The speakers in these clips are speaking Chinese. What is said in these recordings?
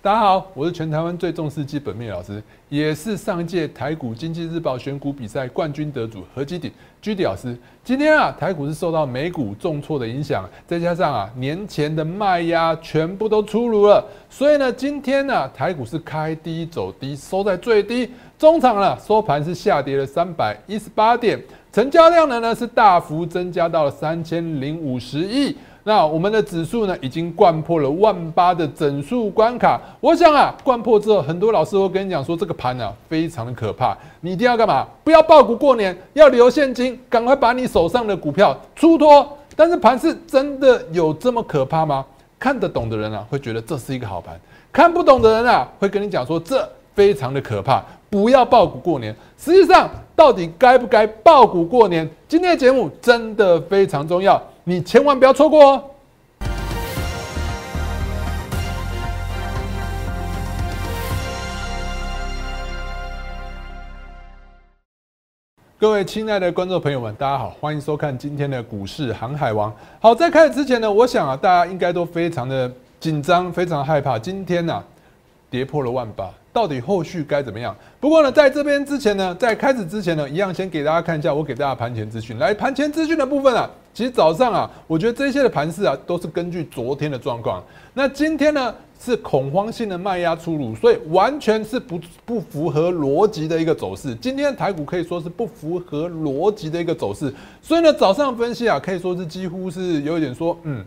大家好，我是全台湾最重视基本面老师，也是上届台股经济日报选股比赛冠军得主何基鼎居迪老师。今天啊，台股是受到美股重挫的影响，再加上啊年前的卖压全部都出炉了，所以呢，今天呢台股是开低走低，收在最低，中场呢收盘是下跌了三百一十八点，成交量呢呢是大幅增加到了三千零五十亿。那我们的指数呢，已经贯破了万八的整数关卡。我想啊，贯破之后，很多老师会跟你讲说，这个盘呢，非常的可怕。你一定要干嘛？不要爆股过年，要留现金，赶快把你手上的股票出脱。但是盘是真的有这么可怕吗？看得懂的人啊，会觉得这是一个好盘；看不懂的人啊，会跟你讲说，这非常的可怕，不要爆股过年。实际上，到底该不该爆股过年？今天的节目真的非常重要。你千万不要错过哦！各位亲爱的观众朋友们，大家好，欢迎收看今天的股市航海王。好，在开始之前呢，我想啊，大家应该都非常的紧张，非常害怕。今天呢，跌破了万八。到底后续该怎么样？不过呢，在这边之前呢，在开始之前呢，一样先给大家看一下我给大家盘前资讯。来，盘前资讯的部分啊，其实早上啊，我觉得这些的盘势啊，都是根据昨天的状况。那今天呢，是恐慌性的卖压出炉，所以完全是不不符合逻辑的一个走势。今天台股可以说是不符合逻辑的一个走势，所以呢，早上分析啊，可以说是几乎是有一点说，嗯，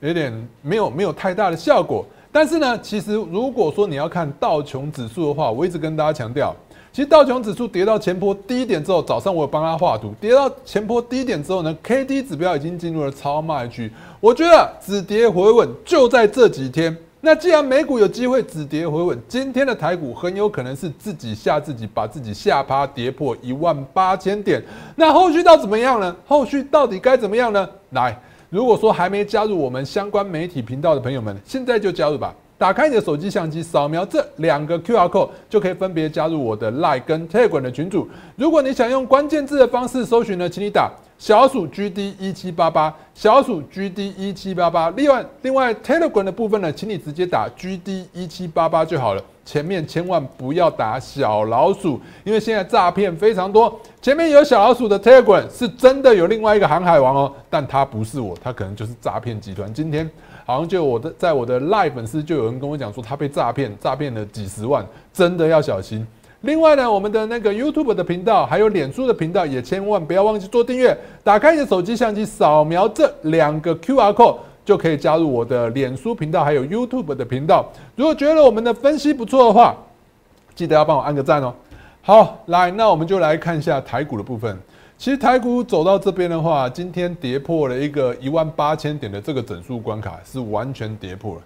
有点没有没有太大的效果。但是呢，其实如果说你要看道琼指数的话，我一直跟大家强调，其实道琼指数跌到前坡低点之后，早上我有帮他画图，跌到前坡低点之后呢，K D 指标已经进入了超卖区。我觉得止跌回稳就在这几天。那既然美股有机会止跌回稳，今天的台股很有可能是自己吓自己，把自己吓趴，跌破一万八千点。那后续到怎么样呢？后续到底该怎么样呢？来。如果说还没加入我们相关媒体频道的朋友们，现在就加入吧！打开你的手机相机，扫描这两个 Q R code，就可以分别加入我的 Line 跟 Telegram 的群组。如果你想用关键字的方式搜寻呢，请你打小鼠 G D 一七八八，小鼠 G D 一七八八。另外，另外 Telegram 的部分呢，请你直接打 G D 一七八八就好了。前面千万不要打小老鼠，因为现在诈骗非常多。前面有小老鼠的 Telegram 是真的有另外一个航海王哦，但他不是我，他可能就是诈骗集团。今天好像就我的在我的 Live 粉丝就有人跟我讲说他被诈骗，诈骗了几十万，真的要小心。另外呢，我们的那个 YouTube 的频道还有脸书的频道也千万不要忘记做订阅。打开你的手机相机，扫描这两个 QR code。就可以加入我的脸书频道，还有 YouTube 的频道。如果觉得我们的分析不错的话，记得要帮我按个赞哦。好，来，那我们就来看一下台股的部分。其实台股走到这边的话，今天跌破了一个一万八千点的这个整数关卡，是完全跌破了。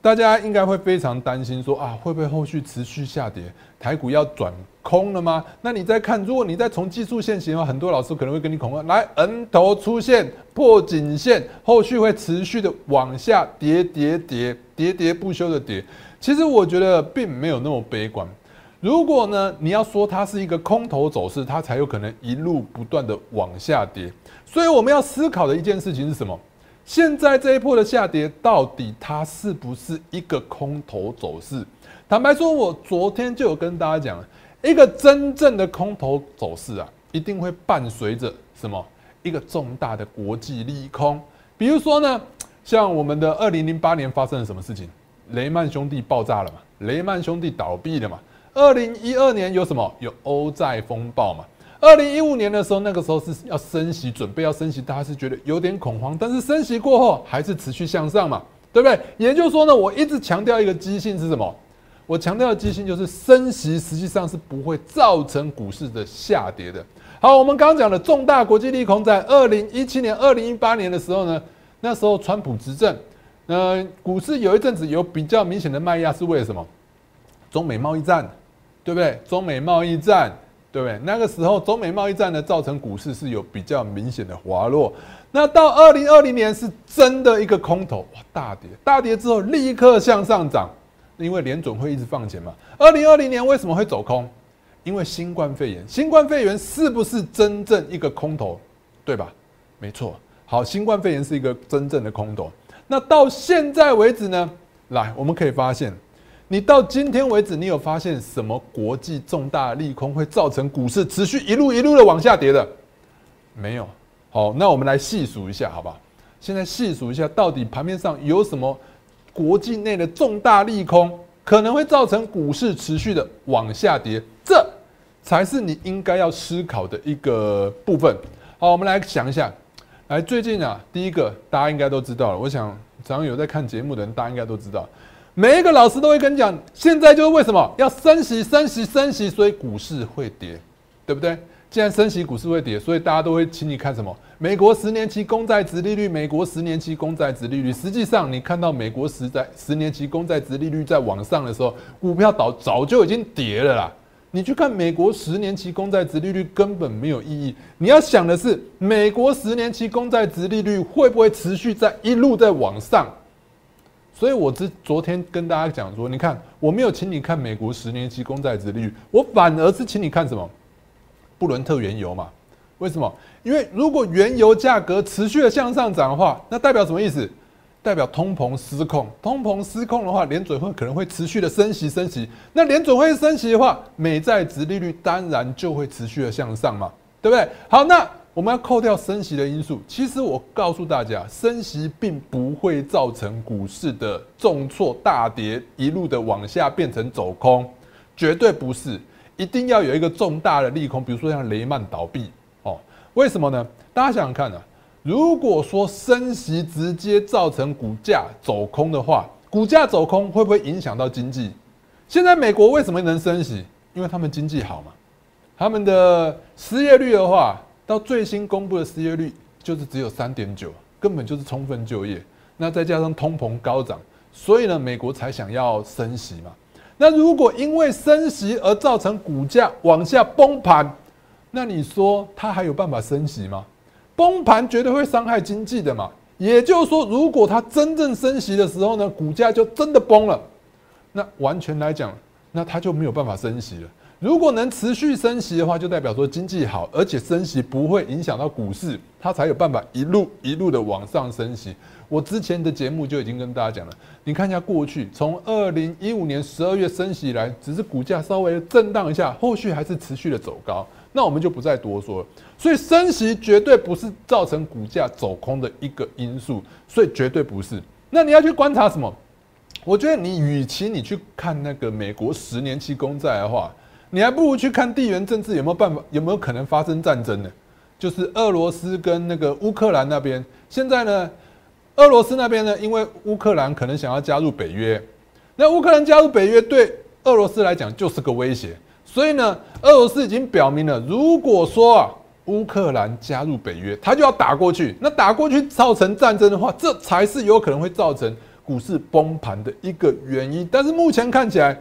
大家应该会非常担心，说啊，会不会后续持续下跌？台股要转空了吗？那你再看，如果你再从技术线型的话，很多老师可能会跟你恐吓，来，N 头出现破颈线，后续会持续的往下跌，跌跌跌跌不休的跌。其实我觉得并没有那么悲观。如果呢，你要说它是一个空头走势，它才有可能一路不断的往下跌。所以我们要思考的一件事情是什么？现在这一波的下跌，到底它是不是一个空头走势？坦白说，我昨天就有跟大家讲，一个真正的空头走势啊，一定会伴随着什么？一个重大的国际利空。比如说呢，像我们的二零零八年发生了什么事情？雷曼兄弟爆炸了嘛？雷曼兄弟倒闭了嘛？二零一二年有什么？有欧债风暴嘛？二零一五年的时候，那个时候是要升息，准备要升息，大家是觉得有点恐慌，但是升息过后还是持续向上嘛，对不对？也就是说呢，我一直强调一个基性是什么？我强调的基性就是升息实际上是不会造成股市的下跌的。好，我们刚刚讲的重大国际利空，在二零一七年、二零一八年的时候呢，那时候川普执政，呃，股市有一阵子有比较明显的卖压，是为了什么？中美贸易战，对不对？中美贸易战。对不对？那个时候中美贸易战呢，造成股市是有比较明显的滑落。那到二零二零年是真的一个空头，哇，大跌，大跌之后立刻向上涨，因为联总会一直放钱嘛。二零二零年为什么会走空？因为新冠肺炎。新冠肺炎是不是真正一个空头？对吧？没错。好，新冠肺炎是一个真正的空头。那到现在为止呢？来，我们可以发现。你到今天为止，你有发现什么国际重大利空会造成股市持续一路一路的往下跌的？没有。好，那我们来细数一下，好吧？现在细数一下，到底盘面上有什么国际内的重大利空，可能会造成股市持续的往下跌？这才是你应该要思考的一个部分。好，我们来想一下。来，最近啊，第一个大家应该都知道了。我想，只要有在看节目的人，大家应该都知道。每一个老师都会跟你讲，现在就是为什么要升息、升息、升息，所以股市会跌，对不对？既然升息，股市会跌，所以大家都会请你看什么？美国十年期公债值利率，美国十年期公债值利率。实际上，你看到美国十在十年期公债值利率在往上的时候，股票早早就已经跌了啦。你去看美国十年期公债值利率根本没有意义。你要想的是，美国十年期公债值利率会不会持续在一路在往上？所以，我之昨天跟大家讲说，你看，我没有请你看美国十年期公债值利率，我反而是请你看什么？布伦特原油嘛？为什么？因为如果原油价格持续的向上涨的话，那代表什么意思？代表通膨失控。通膨失控的话，联准会可能会持续的升息升息。那联准会升息的话，美债值利率当然就会持续的向上嘛，对不对？好，那。我们要扣掉升息的因素，其实我告诉大家，升息并不会造成股市的重挫大跌，一路的往下变成走空，绝对不是。一定要有一个重大的利空，比如说像雷曼倒闭哦。为什么呢？大家想想看啊，如果说升息直接造成股价走空的话，股价走空会不会影响到经济？现在美国为什么能升息？因为他们经济好嘛，他们的失业率的话。到最新公布的失业率就是只有三点九，根本就是充分就业。那再加上通膨高涨，所以呢，美国才想要升息嘛。那如果因为升息而造成股价往下崩盘，那你说它还有办法升息吗？崩盘绝对会伤害经济的嘛。也就是说，如果它真正升息的时候呢，股价就真的崩了，那完全来讲，那它就没有办法升息了。如果能持续升息的话，就代表说经济好，而且升息不会影响到股市，它才有办法一路一路的往上升息。我之前的节目就已经跟大家讲了，你看一下过去，从二零一五年十二月升息以来，只是股价稍微震荡一下，后续还是持续的走高。那我们就不再多说了。所以升息绝对不是造成股价走空的一个因素，所以绝对不是。那你要去观察什么？我觉得你与其你去看那个美国十年期公债的话，你还不如去看地缘政治有没有办法，有没有可能发生战争呢？就是俄罗斯跟那个乌克兰那边，现在呢，俄罗斯那边呢，因为乌克兰可能想要加入北约，那乌克兰加入北约对俄罗斯来讲就是个威胁，所以呢，俄罗斯已经表明了，如果说啊乌克兰加入北约，他就要打过去，那打过去造成战争的话，这才是有可能会造成股市崩盘的一个原因。但是目前看起来。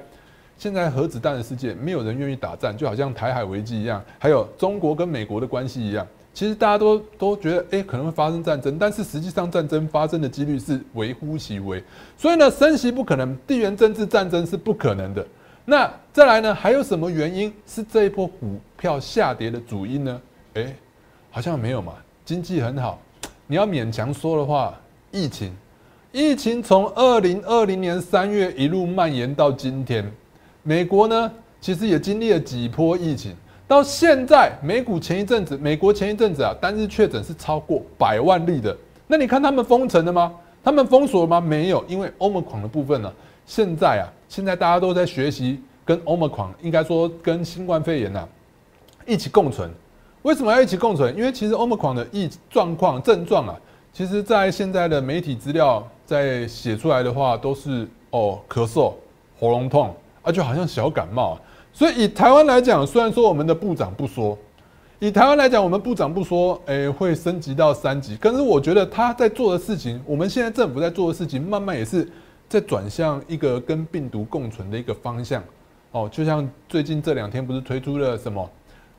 现在核子弹的世界，没有人愿意打战，就好像台海危机一样，还有中国跟美国的关系一样。其实大家都都觉得，哎，可能会发生战争，但是实际上战争发生的几率是微乎其微。所以呢，升息不可能，地缘政治战争是不可能的。那再来呢，还有什么原因是这一波股票下跌的主因呢？哎，好像没有嘛，经济很好。你要勉强说的话，疫情，疫情从二零二零年三月一路蔓延到今天。美国呢，其实也经历了几波疫情，到现在美股前一阵子，美国前一阵子啊，单日确诊是超过百万例的。那你看他们封城了吗？他们封锁了吗？没有，因为欧 r 狂的部分呢，现在啊，现在大家都在学习跟欧 r 狂，应该说跟新冠肺炎呐一起共存。为什么要一起共存？因为其实欧 r 狂的疫状况症状啊，其实在现在的媒体资料在写出来的话，都是哦咳嗽、喉咙痛。啊，就好像小感冒，所以以台湾来讲，虽然说我们的部长不说，以台湾来讲，我们部长不说，诶，会升级到三级，可是我觉得他在做的事情，我们现在政府在做的事情，慢慢也是在转向一个跟病毒共存的一个方向。哦，就像最近这两天不是推出了什么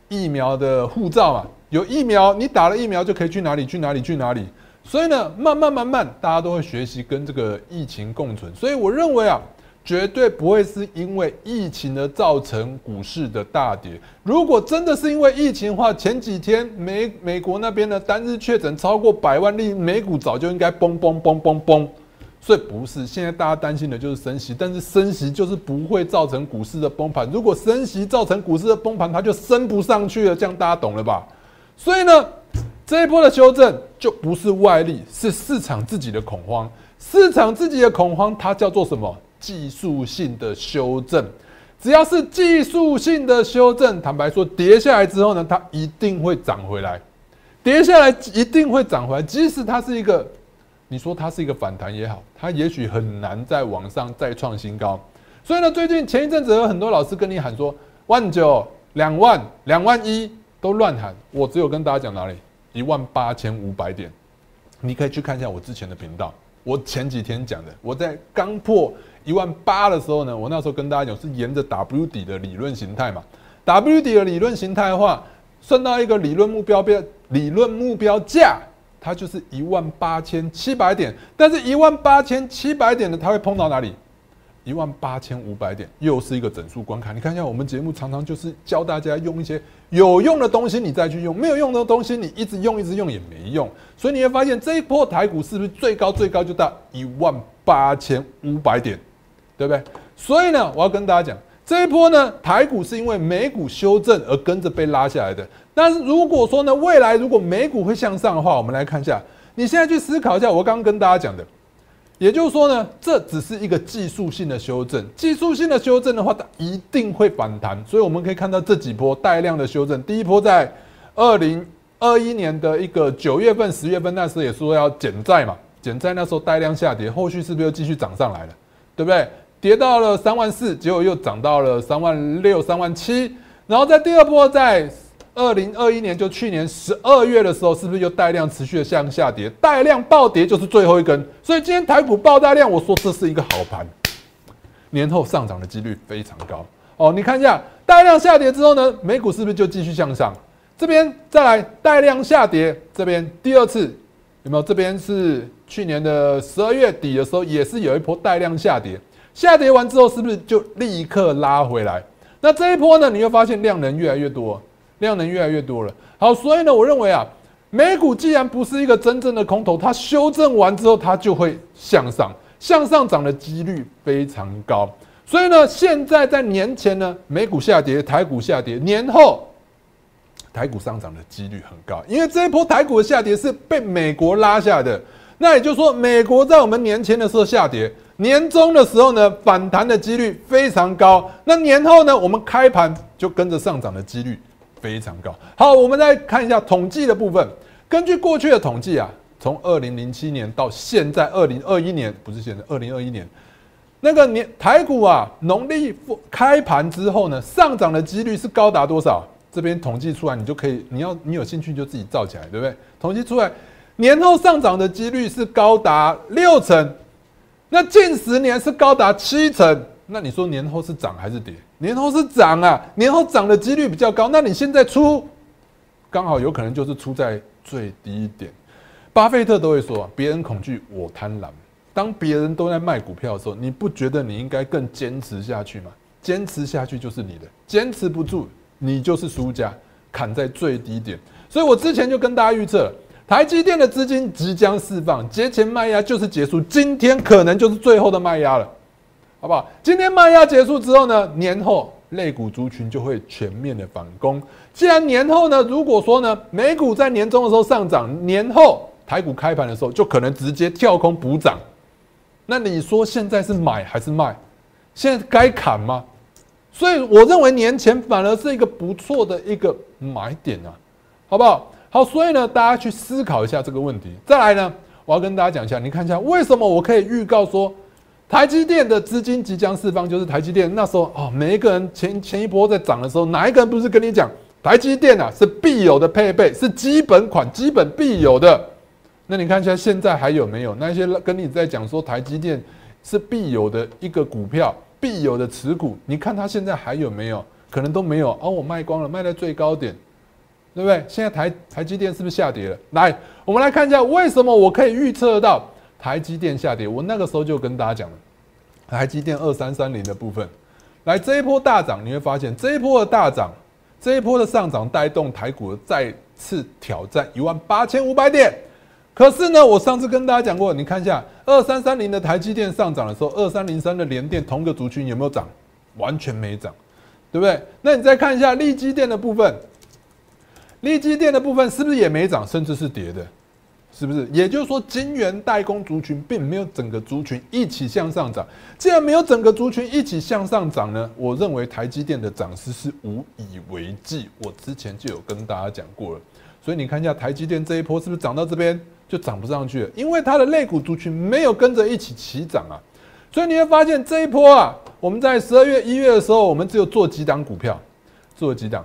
疫苗的护照嘛？有疫苗，你打了疫苗就可以去哪里去哪里去哪里。所以呢，慢慢慢慢，大家都会学习跟这个疫情共存。所以我认为啊。绝对不会是因为疫情而造成股市的大跌。如果真的是因为疫情的话，前几天美美国那边的单日确诊超过百万例，美股早就应该崩崩崩崩崩，所以不是现在大家担心的就是升息，但是升息就是不会造成股市的崩盘。如果升息造成股市的崩盘，它就升不上去了，这样大家懂了吧？所以呢，这一波的修正就不是外力，是市场自己的恐慌。市场自己的恐慌，它叫做什么？技术性的修正。只要是技术性的修正，坦白说，跌下来之后呢，它一定会涨回来。跌下来一定会涨回来，即使它是一个。你说它是一个反弹也好，它也许很难在往上再创新高。所以呢，最近前一阵子有很多老师跟你喊说万九、两万、两万一都乱喊，我只有跟大家讲哪里一万八千五百点，你可以去看一下我之前的频道，我前几天讲的，我在刚破一万八的时候呢，我那时候跟大家讲是沿着 W 底的理论形态嘛，W 底的理论形态的话，算到一个理论目标标理论目标价。它就是一万八千七百点，但是一万八千七百点呢，它会碰到哪里？一万八千五百点，又是一个整数关卡。你看一下，我们节目常常就是教大家用一些有用的东西，你再去用；没有用的东西，你一直用一直用也没用。所以你会发现，这一波台股是不是最高最高就到一万八千五百点，对不对？所以呢，我要跟大家讲。这一波呢，台股是因为美股修正而跟着被拉下来的。但是如果说呢，未来如果美股会向上的话，我们来看一下。你现在去思考一下，我刚刚跟大家讲的，也就是说呢，这只是一个技术性的修正。技术性的修正的话，它一定会反弹。所以我们可以看到这几波带量的修正。第一波在二零二一年的一个九月份、十月份，那时候也说要减债嘛，减债那时候带量下跌，后续是不是又继续涨上来了？对不对？跌到了三万四，结果又涨到了三万六、三万七，然后在第二波，在二零二一年，就去年十二月的时候，是不是又带量持续的向下跌？带量暴跌就是最后一根，所以今天台股爆大量，我说这是一个好盘，年后上涨的几率非常高哦。你看一下带量下跌之后呢，美股是不是就继续向上？这边再来带量下跌，这边第二次有没有？这边是去年的十二月底的时候，也是有一波带量下跌。下跌完之后，是不是就立刻拉回来？那这一波呢？你会发现量能越来越多，量能越来越多了。好，所以呢，我认为啊，美股既然不是一个真正的空头，它修正完之后，它就会向上，向上涨的几率非常高。所以呢，现在在年前呢，美股下跌，台股下跌；年后台股上涨的几率很高，因为这一波台股的下跌是被美国拉下的。那也就是说，美国在我们年前的时候下跌。年终的时候呢，反弹的几率非常高。那年后呢，我们开盘就跟着上涨的几率非常高。好，我们再看一下统计的部分。根据过去的统计啊，从二零零七年到现在二零二一年，不是现在二零二一年，那个年台股啊，农历开盘之后呢，上涨的几率是高达多少？这边统计出来，你就可以，你要你有兴趣就自己造起来，对不对？统计出来，年后上涨的几率是高达六成。那近十年是高达七成，那你说年后是涨还是跌？年后是涨啊，年后涨的几率比较高。那你现在出，刚好有可能就是出在最低点。巴菲特都会说，别人恐惧，我贪婪。当别人都在卖股票的时候，你不觉得你应该更坚持下去吗？坚持下去就是你的，坚持不住，你就是输家，砍在最低点。所以我之前就跟大家预测。台积电的资金即将释放，节前卖压就是结束，今天可能就是最后的卖压了，好不好？今天卖压结束之后呢，年后类股族群就会全面的反攻。既然年后呢，如果说呢，美股在年终的时候上涨，年后台股开盘的时候就可能直接跳空补涨，那你说现在是买还是卖？现在该砍吗？所以我认为年前反而是一个不错的一个买点啊，好不好？好，所以呢，大家去思考一下这个问题。再来呢，我要跟大家讲一下，你看一下为什么我可以预告说，台积电的资金即将释放，就是台积电那时候哦，每一个人前前一波在涨的时候，哪一个人不是跟你讲，台积电啊是必有的配备，是基本款、基本必有的。那你看一下现在还有没有那些跟你在讲说台积电是必有的一个股票、必有的持股？你看它现在还有没有？可能都没有哦，我卖光了，卖在最高点。对不对？现在台台积电是不是下跌了？来，我们来看一下为什么我可以预测到台积电下跌。我那个时候就跟大家讲了，台积电二三三零的部分，来这一波大涨，你会发现这一波的大涨，这一波的上涨带动台股再次挑战一万八千五百点。可是呢，我上次跟大家讲过，你看一下二三三零的台积电上涨的时候，二三零三的联电同个族群有没有涨？完全没涨，对不对？那你再看一下利基电的部分，利基电的部分是不是也没涨，甚至是跌的？是不是？也就是说，晶圆代工族群并没有整个族群一起向上涨。既然没有整个族群一起向上涨呢，我认为台积电的涨势是无以为继。我之前就有跟大家讲过了。所以你看一下台积电这一波是不是涨到这边就涨不上去了？因为它的类股族群没有跟着一起起涨啊。所以你会发现这一波啊，我们在十二月、一月的时候，我们只有做几档股票，做几档，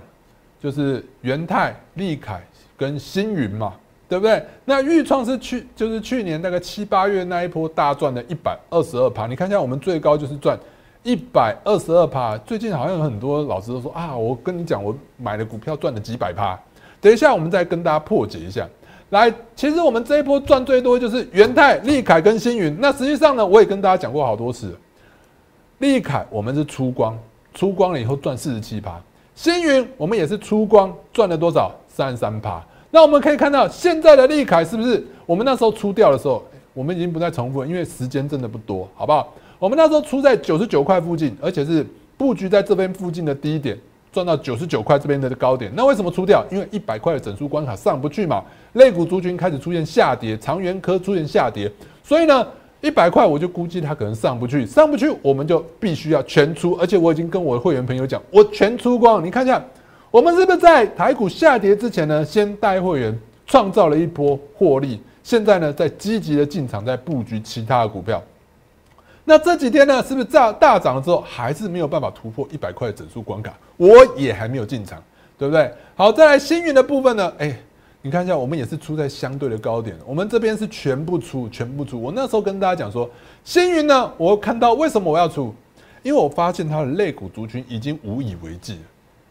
就是元泰、利凯跟星云嘛。对不对？那豫创是去就是去年那个七八月那一波大赚的一百二十二趴，你看一下我们最高就是赚一百二十二趴。最近好像有很多老师都说啊，我跟你讲，我买的股票赚了几百趴。等一下我们再跟大家破解一下。来，其实我们这一波赚最多就是元泰、利凯跟星云。那实际上呢，我也跟大家讲过好多次，利凯我们是出光，出光了以后赚四十七趴。星云我们也是出光赚了多少？三十三趴。那我们可以看到，现在的利凯是不是我们那时候出掉的时候，我们已经不再重复了，因为时间真的不多，好不好？我们那时候出在九十九块附近，而且是布局在这边附近的低点，赚到九十九块这边的高点。那为什么出掉？因为一百块的整数关卡上不去嘛，类股族群开始出现下跌，长源科出现下跌，所以呢，一百块我就估计它可能上不去，上不去我们就必须要全出，而且我已经跟我的会员朋友讲，我全出光，你看一下。我们是不是在台股下跌之前呢，先带会员创造了一波获利？现在呢，在积极的进场，在布局其他的股票。那这几天呢，是不是大大涨了之后，还是没有办法突破一百块的整数关卡？我也还没有进场，对不对？好，再来星云的部分呢？哎，你看一下，我们也是出在相对的高点，我们这边是全部出，全部出。我那时候跟大家讲说，星云呢，我看到为什么我要出？因为我发现它的肋骨族群已经无以为继了。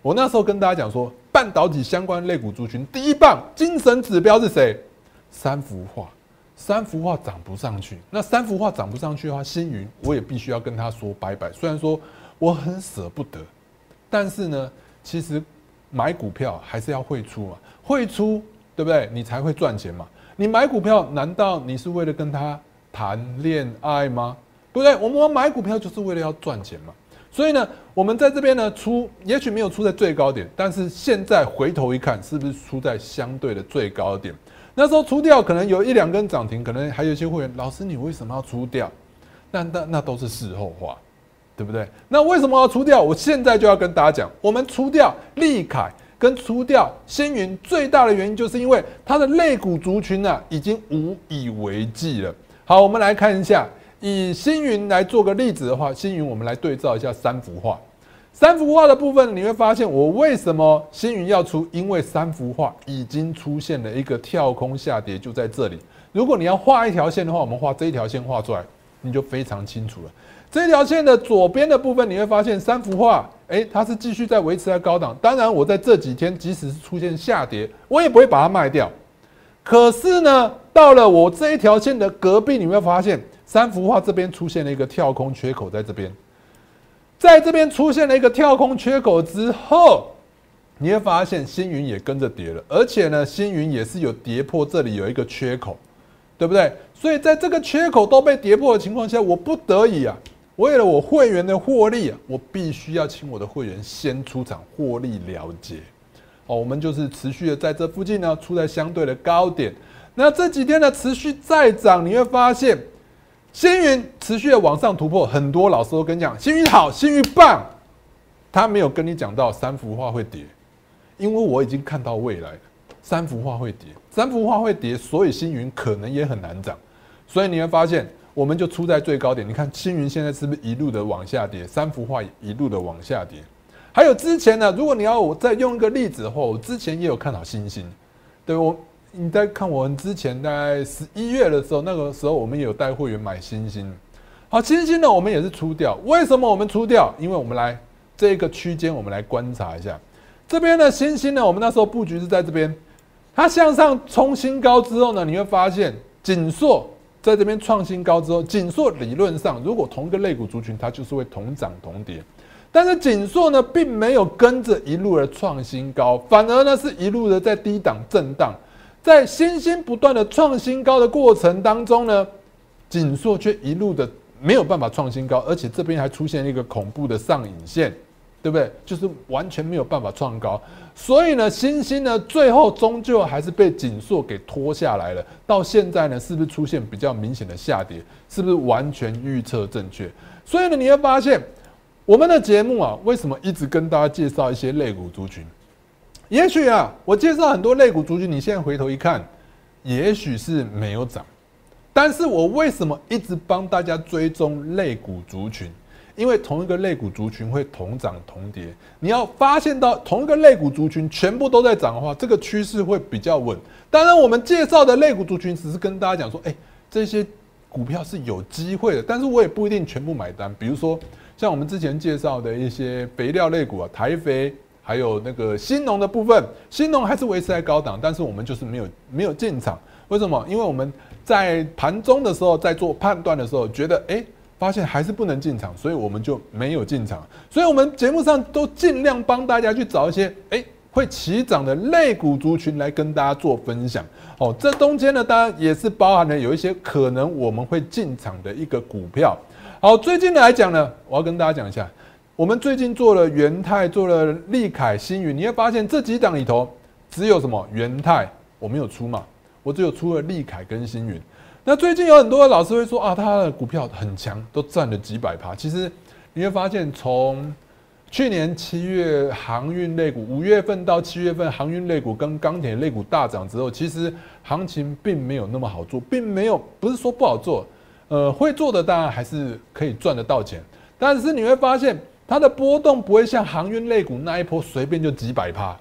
我那时候跟大家讲说，半导体相关类股族群第一棒精神指标是谁？三幅画，三幅画涨不上去。那三幅画涨不上去的话，星云我也必须要跟他说拜拜。虽然说我很舍不得，但是呢，其实买股票还是要会出嘛，会出对不对？你才会赚钱嘛。你买股票难道你是为了跟他谈恋爱吗？对不对？我们买股票就是为了要赚钱嘛。所以呢，我们在这边呢出，也许没有出在最高点，但是现在回头一看，是不是出在相对的最高点？那时候出掉可能有一两根涨停，可能还有一些会员，老师你为什么要出掉？那那那都是事后话，对不对？那为什么要出掉？我现在就要跟大家讲，我们出掉利凯跟除掉星云最大的原因，就是因为它的肋骨族群呢已经无以为继了。好，我们来看一下。以星云来做个例子的话，星云我们来对照一下三幅画。三幅画的部分，你会发现我为什么星云要出？因为三幅画已经出现了一个跳空下跌，就在这里。如果你要画一条线的话，我们画这一条线画出来，你就非常清楚了。这条线的左边的部分，你会发现三幅画，诶，它是继续在维持在高档。当然，我在这几天即使是出现下跌，我也不会把它卖掉。可是呢，到了我这一条线的隔壁，你会发现。三幅画这边出现了一个跳空缺口，在这边，在这边出现了一个跳空缺口之后，你会发现星云也跟着跌了，而且呢，星云也是有跌破这里有一个缺口，对不对？所以在这个缺口都被跌破的情况下，我不得已啊，为了我会员的获利啊，我必须要请我的会员先出场获利了结。哦，我们就是持续的在这附近呢，出在相对的高点。那这几天呢持续再涨，你会发现。星云持续的往上突破，很多老师都跟你讲，星云好，星云棒，他没有跟你讲到三幅画会跌，因为我已经看到未来三幅画会跌，三幅画会跌，所以星云可能也很难涨，所以你会发现，我们就出在最高点，你看青云现在是不是一路的往下跌，三幅画一路的往下跌，还有之前呢，如果你要我再用一个例子的话，我之前也有看好星星，对我。你在看我们之前大概十一月的时候，那个时候我们也有带会员买星星，好，星星呢我们也是出掉。为什么我们出掉？因为我们来这个区间，我们来观察一下这边的星星呢。我们那时候布局是在这边，它向上冲新高之后呢，你会发现锦硕在这边创新高之后，锦硕理论上如果同一个类股族群，它就是会同涨同跌，但是锦硕呢并没有跟着一路的创新高，反而呢是一路的在低档震荡。在新兴不断的创新高的过程当中呢，锦硕却一路的没有办法创新高，而且这边还出现一个恐怖的上影线，对不对？就是完全没有办法创高。所以呢，星星呢，最后终究还是被紧缩给拖下来了。到现在呢，是不是出现比较明显的下跌？是不是完全预测正确？所以呢，你会发现我们的节目啊，为什么一直跟大家介绍一些类股族群？也许啊，我介绍很多类股族群，你现在回头一看，也许是没有涨。但是我为什么一直帮大家追踪类股族群？因为同一个类股族群会同涨同跌，你要发现到同一个类股族群全部都在涨的话，这个趋势会比较稳。当然，我们介绍的类股族群只是跟大家讲说，哎，这些股票是有机会的，但是我也不一定全部买单。比如说，像我们之前介绍的一些肥料类股啊，台肥，还有那个新农的部分，新农还是维持在高档，但是我们就是没有没有进场。为什么？因为我们在盘中的时候，在做判断的时候，觉得哎。发现还是不能进场，所以我们就没有进场。所以，我们节目上都尽量帮大家去找一些哎会起涨的类股族群来跟大家做分享。哦，这中间呢，当然也是包含了有一些可能我们会进场的一个股票。好，最近来讲呢，我要跟大家讲一下，我们最近做了元泰，做了利凯、星宇，你会发现这几档里头只有什么元泰我没有出嘛，我只有出了利凯跟星宇。那最近有很多的老师会说啊，他的股票很强，都赚了几百趴。其实你会发现，从去年七月航运类股，五月份到七月份航运类股跟钢铁类股大涨之后，其实行情并没有那么好做，并没有不是说不好做，呃，会做的当然还是可以赚得到钱，但是你会发现它的波动不会像航运类股那一波随便就几百趴。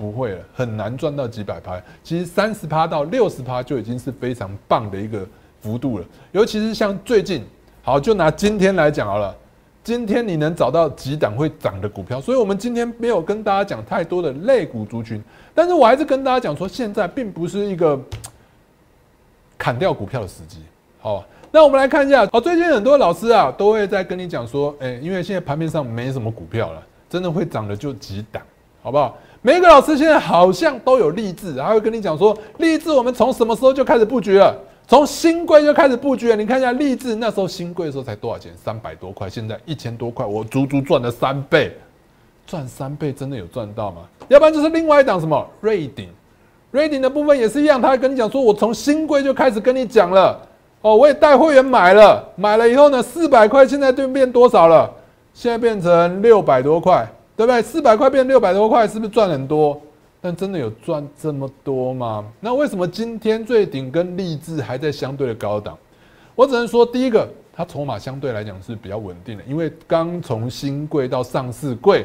不会了，很难赚到几百趴。其实三十趴到六十趴就已经是非常棒的一个幅度了。尤其是像最近，好，就拿今天来讲好了。今天你能找到几档会涨的股票？所以我们今天没有跟大家讲太多的类股族群，但是我还是跟大家讲说，现在并不是一个 砍掉股票的时机。好，那我们来看一下。好，最近很多老师啊都会在跟你讲说，哎，因为现在盘面上没什么股票了，真的会涨的就几档，好不好？每个老师现在好像都有励志，还会跟你讲说，励志我们从什么时候就开始布局了？从新贵就开始布局了。你看一下励志那时候新贵的时候才多少钱？三百多块，现在一千多块，我足足赚了三倍，赚三倍真的有赚到吗？要不然就是另外一档什么瑞鼎，瑞鼎的部分也是一样，他会跟你讲说，我从新贵就开始跟你讲了，哦，我也带会员买了，买了以后呢，四百块现在对变多少了？现在变成六百多块。对不对？四百块变六百多块，是不是赚很多？但真的有赚这么多吗？那为什么今天最顶跟励志还在相对的高档？我只能说，第一个，它筹码相对来讲是比较稳定的，因为刚从新贵到上市贵，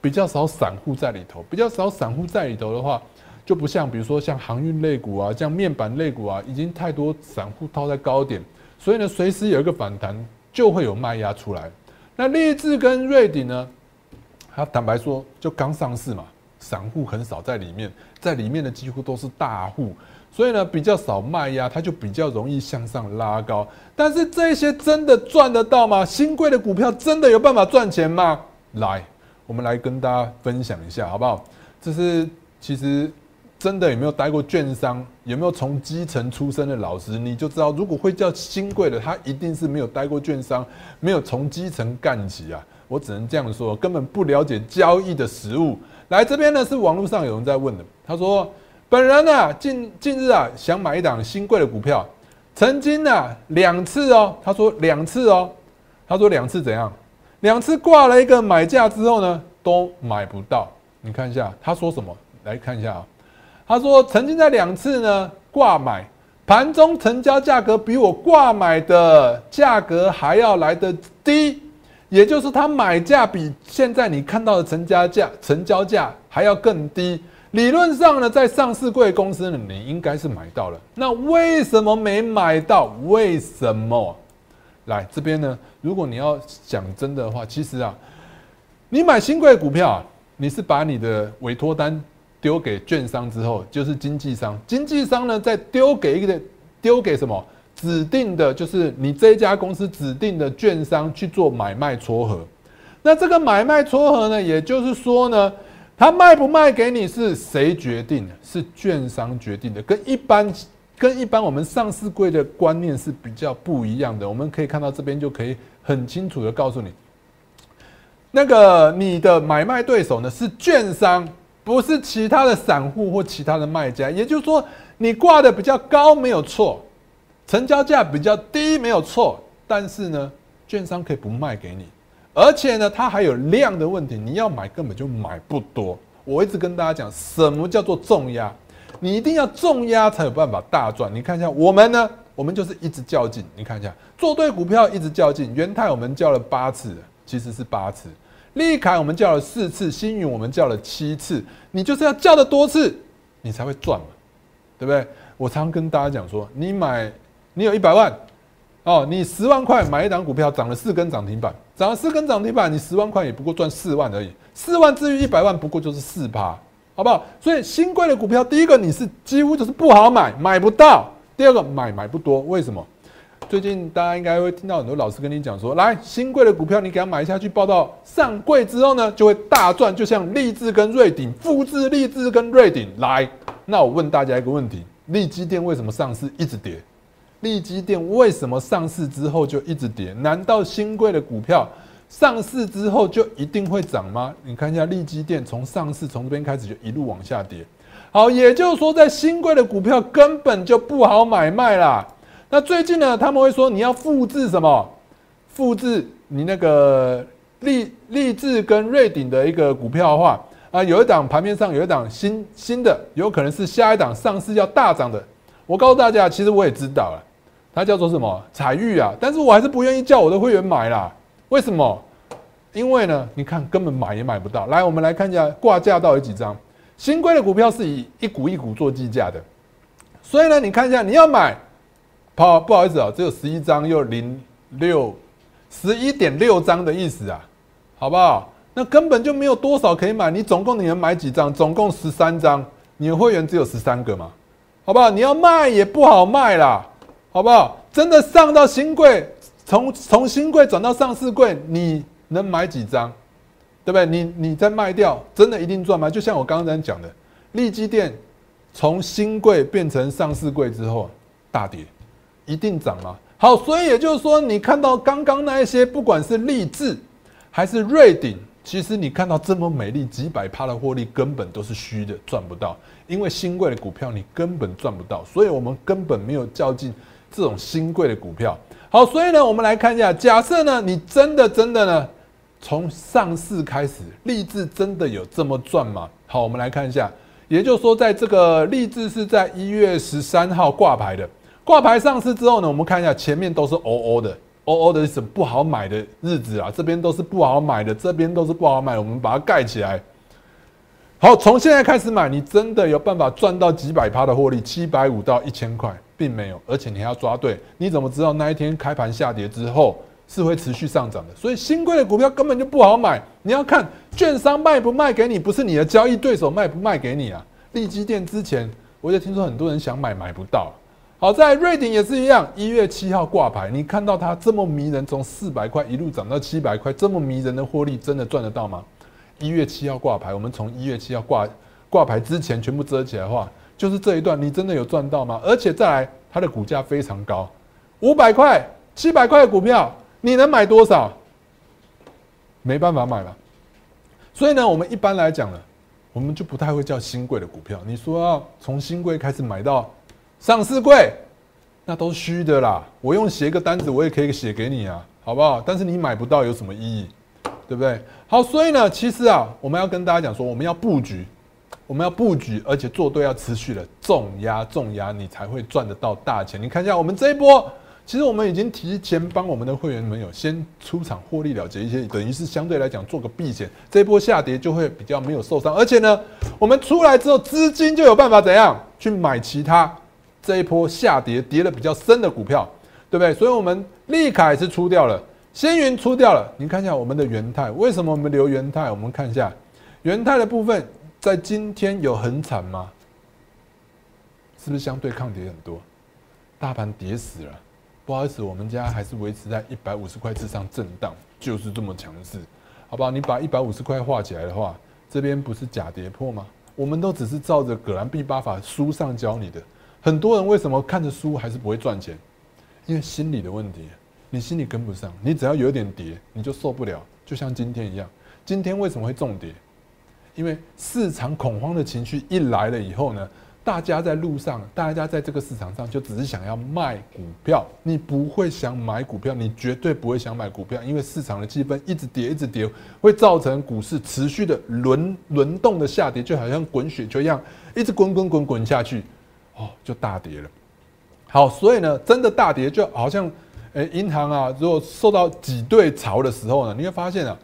比较少散户在里头，比较少散户在里头的话，就不像比如说像航运类股啊，像面板类股啊，已经太多散户套在高点，所以呢，随时有一个反弹就会有卖压出来。那励志跟瑞鼎呢？他坦白说，就刚上市嘛，散户很少在里面，在里面的几乎都是大户，所以呢比较少卖压，它就比较容易向上拉高。但是这些真的赚得到吗？新贵的股票真的有办法赚钱吗？来，我们来跟大家分享一下，好不好？这是其实真的有没有待过券商，有没有从基层出身的老师，你就知道，如果会叫新贵的，他一定是没有待过券商，没有从基层干起啊。我只能这样说，根本不了解交易的实物。来这边呢，是网络上有人在问的。他说：“本人呢，近近日啊，想买一档新贵的股票，曾经呢两次哦，他说两次哦，他说两次怎样？两次挂了一个买价之后呢，都买不到。你看一下他说什么？来看一下啊，他说曾经在两次呢挂买，盘中成交价格比我挂买的价格还要来得低。”也就是它买价比现在你看到的成交价、成交价还要更低。理论上呢，在上市贵公司呢，你应该是买到了。那为什么没买到？为什么？来这边呢？如果你要讲真的话，其实啊，你买新贵股票，你是把你的委托单丢给券商之后，就是经纪商，经纪商呢再丢给一个丢给什么？指定的就是你这一家公司指定的券商去做买卖撮合，那这个买卖撮合呢，也就是说呢，他卖不卖给你是谁决定的？是券商决定的，跟一般跟一般我们上市柜的观念是比较不一样的。我们可以看到这边就可以很清楚的告诉你，那个你的买卖对手呢是券商，不是其他的散户或其他的卖家。也就是说，你挂的比较高没有错，成交价比较低没有错，但是呢，券商可以不卖给你，而且呢，它还有量的问题，你要买根本就买不多。我一直跟大家讲，什么叫做重压？你一定要重压才有办法大赚。你看一下我们呢，我们就是一直较劲。你看一下做对股票一直较劲。元泰我们叫了八次，其实是八次。利凯我们叫了四次，星云我们叫了七次。你就是要叫的多次，你才会赚嘛，对不对？我常跟大家讲说，你买你有一百万哦，你十万块买一档股票涨了四根涨停板，涨了四根涨停板，你十万块也不过赚四万而已。四万至于一百万，不过就是四趴。好不好？所以新贵的股票，第一个你是几乎就是不好买，买不到；第二个买买不多，为什么？最近大家应该会听到很多老师跟你讲说，来新贵的股票，你给它买下去，报到上柜之后呢，就会大赚，就像立志跟瑞鼎，复制立志跟瑞鼎来。那我问大家一个问题：利基电为什么上市一直跌？利基电为什么上市之后就一直跌？难道新贵的股票？上市之后就一定会涨吗？你看一下利基电从上市从这边开始就一路往下跌。好，也就是说在新贵的股票根本就不好买卖啦。那最近呢，他们会说你要复制什么？复制你那个利利智跟瑞鼎的一个股票的话啊，有一档盘面上有一档新新的，有可能是下一档上市要大涨的。我告诉大家，其实我也知道了，它叫做什么彩玉啊，但是我还是不愿意叫我的会员买啦。为什么？因为呢，你看根本买也买不到。来，我们来看一下挂价到底几张。新规的股票是以一股一股做计价的，所以呢，你看一下你要买，好不好意思啊，只有十一张又零六十一点六张的意思啊，好不好？那根本就没有多少可以买。你总共你能买几张？总共十三张，你的会员只有十三个嘛，好不好？你要卖也不好卖啦，好不好？真的上到新贵。从从新贵转到上市贵，你能买几张？对不对？你你再卖掉，真的一定赚吗？就像我刚刚讲的，利基店从新贵变成上市贵之后大跌，一定涨吗？好，所以也就是说，你看到刚刚那一些，不管是励志还是瑞鼎，其实你看到这么美丽几百趴的获利，根本都是虚的，赚不到。因为新贵的股票你根本赚不到，所以我们根本没有较劲这种新贵的股票。好，所以呢，我们来看一下，假设呢，你真的真的呢，从上市开始，立志真的有这么赚吗？好，我们来看一下，也就是说，在这个立志是在一月十三号挂牌的，挂牌上市之后呢，我们看一下前面都是 O O 的，O O 的是不好买的日子啊，这边都是不好买的，这边都是不好买，我们把它盖起来。好，从现在开始买，你真的有办法赚到几百趴的获利，七百五到一千块。并没有，而且你还要抓对，你怎么知道那一天开盘下跌之后是会持续上涨的？所以新贵的股票根本就不好买，你要看券商卖不卖给你，不是你的交易对手卖不卖给你啊。利基店之前我就听说很多人想买买不到，好在瑞鼎也是一样，一月七号挂牌，你看到它这么迷人，从四百块一路涨到七百块，这么迷人的获利真的赚得到吗？一月七号挂牌，我们从一月七号挂挂牌之前全部遮起来的话。就是这一段，你真的有赚到吗？而且再来，它的股价非常高，五百块、七百块的股票，你能买多少？没办法买了。所以呢，我们一般来讲呢，我们就不太会叫新贵的股票。你说要从新贵开始买到上市贵，那都是虚的啦。我用写一个单子，我也可以写给你啊，好不好？但是你买不到有什么意义？对不对？好，所以呢，其实啊，我们要跟大家讲说，我们要布局。我们要布局，而且做对，要持续的重压重压，你才会赚得到大钱。你看一下我们这一波，其实我们已经提前帮我们的会员们有先出场获利了结一些，等于是相对来讲做个避险，这一波下跌就会比较没有受伤。而且呢，我们出来之后资金就有办法怎样去买其他这一波下跌跌的比较深的股票，对不对？所以我们利凯是出掉了，仙云出掉了。你看一下我们的元泰，为什么我们留元泰？我们看一下元泰的部分。在今天有很惨吗？是不是相对抗跌很多？大盘跌死了，不好意思，我们家还是维持在一百五十块之上震荡，就是这么强势，好不好？你把一百五十块画起来的话，这边不是假跌破吗？我们都只是照着葛兰碧八法书上教你的，很多人为什么看着书还是不会赚钱？因为心理的问题，你心里跟不上，你只要有点跌，你就受不了。就像今天一样，今天为什么会重跌？因为市场恐慌的情绪一来了以后呢？大家在路上，大家在这个市场上就只是想要卖股票，你不会想买股票，你绝对不会想买股票，因为市场的气氛一直跌，一直跌，会造成股市持续的轮轮动的下跌，就好像滚雪球一样，一直滚滚滚滚下去，哦，就大跌了。好，所以呢，真的大跌就好像，诶，银行啊，如果受到挤兑潮的时候呢，你会发现啊。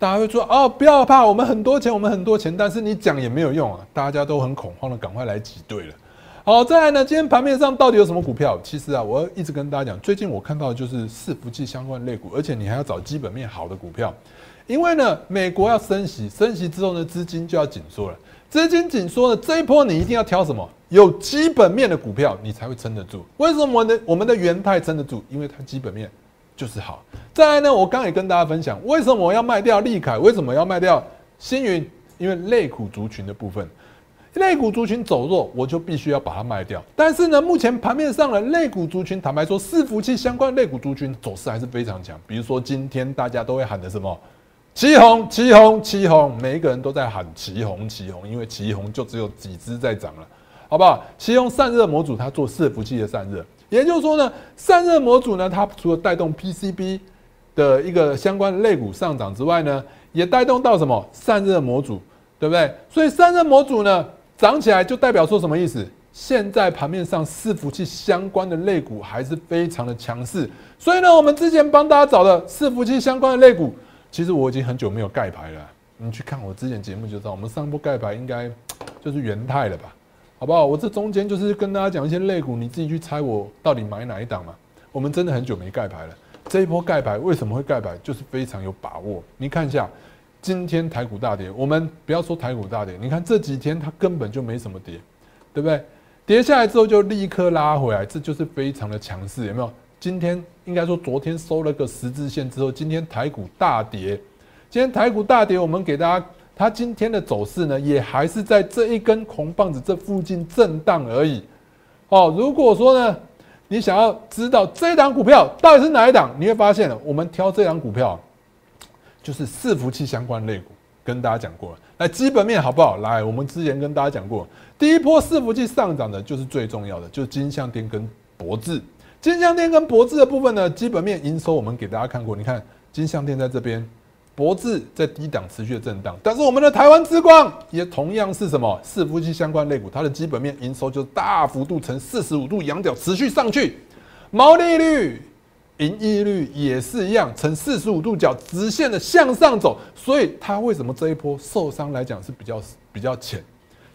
大家会说哦，不要怕，我们很多钱，我们很多钱，但是你讲也没有用啊，大家都很恐慌的，赶快来挤兑了。好，再来呢，今天盘面上到底有什么股票？其实啊，我一直跟大家讲，最近我看到的就是伺服器相关类股，而且你还要找基本面好的股票，因为呢，美国要升息，升息之后呢，资金就要紧缩了，资金紧缩呢，这一波你一定要挑什么有基本面的股票，你才会撑得住。为什么我的我们的元泰撑得住？因为它基本面。就是好。再来呢，我刚也跟大家分享，为什么我要卖掉利凯？为什么要卖掉星云？因为类股族群的部分，类股族群走弱，我就必须要把它卖掉。但是呢，目前盘面上的类股族群，坦白说，伺服器相关类股族群走势还是非常强。比如说今天大家都会喊的什么“旗红旗红旗红”，每一个人都在喊“旗红旗红”，因为旗红就只有几只在涨了，好不好？旗红散热模组，它做伺服器的散热。也就是说呢，散热模组呢，它除了带动 PCB 的一个相关类股上涨之外呢，也带动到什么散热模组，对不对？所以散热模组呢涨起来，就代表说什么意思？现在盘面上伺服器相关的类股还是非常的强势。所以呢，我们之前帮大家找的伺服器相关的类股，其实我已经很久没有盖牌了。你去看我之前节目就知道，我们上波盖牌应该就是元泰了吧？好不好？我这中间就是跟大家讲一些类股，你自己去猜我到底买哪一档嘛。我们真的很久没盖牌了，这一波盖牌为什么会盖牌？就是非常有把握。你看一下，今天台股大跌，我们不要说台股大跌，你看这几天它根本就没什么跌，对不对？跌下来之后就立刻拉回来，这就是非常的强势，有没有？今天应该说昨天收了个十字线之后，今天台股大跌，今天台股大跌，我们给大家。它今天的走势呢，也还是在这一根红棒子这附近震荡而已。哦，如果说呢，你想要知道这档股票到底是哪一档，你会发现，我们挑这档股票，就是伺服器相关类股，跟大家讲过了。来，基本面好不好？来，我们之前跟大家讲过，第一波伺服器上涨的，就是最重要的，就是金相电跟博智。金相电跟博智的部分呢，基本面营收我们给大家看过，你看金相电在这边。脖子在低档持续的震荡，但是我们的台湾之光也同样是什么？伺服器相关类股，它的基本面营收就大幅度呈四十五度仰角持续上去，毛利率、盈利率也是一样呈四十五度角直线的向上走，所以它为什么这一波受伤来讲是比较比较浅？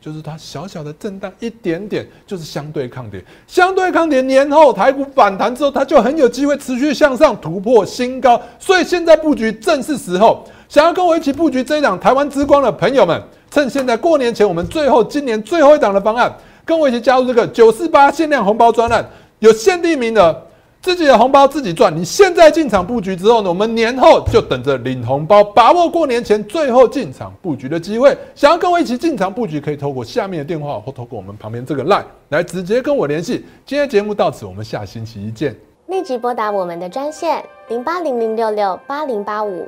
就是它小小的震荡一点点，就是相对抗跌，相对抗跌年后台股反弹之后，它就很有机会持续向上突破新高。所以现在布局正是时候，想要跟我一起布局这一档台湾之光的朋友们，趁现在过年前我们最后今年最后一档的方案，跟我一起加入这个九四八限量红包专案，有限定名额。自己的红包自己赚，你现在进场布局之后呢？我们年后就等着领红包，把握过年前最后进场布局的机会。想要跟我一起进场布局，可以透过下面的电话或透过我们旁边这个 line 来直接跟我联系。今天节目到此，我们下星期一见。立即拨打我们的专线零八零零六六八零八五